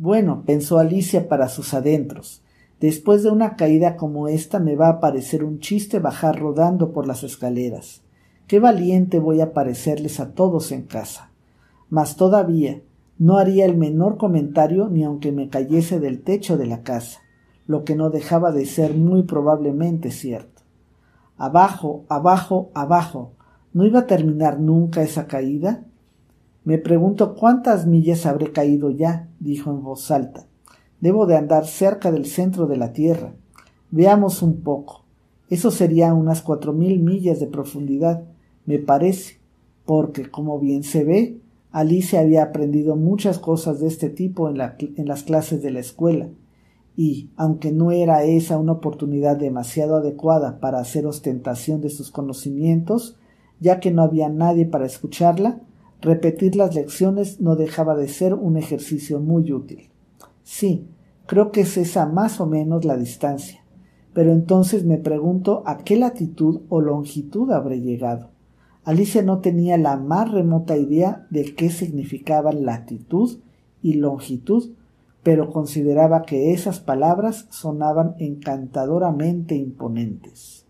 Bueno, pensó Alicia para sus adentros. Después de una caída como esta me va a parecer un chiste bajar rodando por las escaleras. Qué valiente voy a parecerles a todos en casa. Mas todavía no haría el menor comentario ni aunque me cayese del techo de la casa, lo que no dejaba de ser muy probablemente cierto. Abajo, abajo, abajo. ¿No iba a terminar nunca esa caída? Me pregunto cuántas millas habré caído ya, dijo en voz alta. Debo de andar cerca del centro de la Tierra. Veamos un poco. Eso sería unas cuatro mil millas de profundidad, me parece, porque, como bien se ve, Alicia había aprendido muchas cosas de este tipo en, las clases de la escuela, y, aunque no era esa una oportunidad demasiado adecuada para hacer ostentación de sus conocimientos, ya que no había nadie para escucharla, repetir las lecciones no dejaba de ser un ejercicio muy útil. Sí, creo que es esa más o menos la distancia. Pero entonces me pregunto a qué latitud o longitud habré llegado. Alicia no tenía la más remota idea de qué significaban latitud y longitud, pero consideraba que esas palabras sonaban encantadoramente imponentes.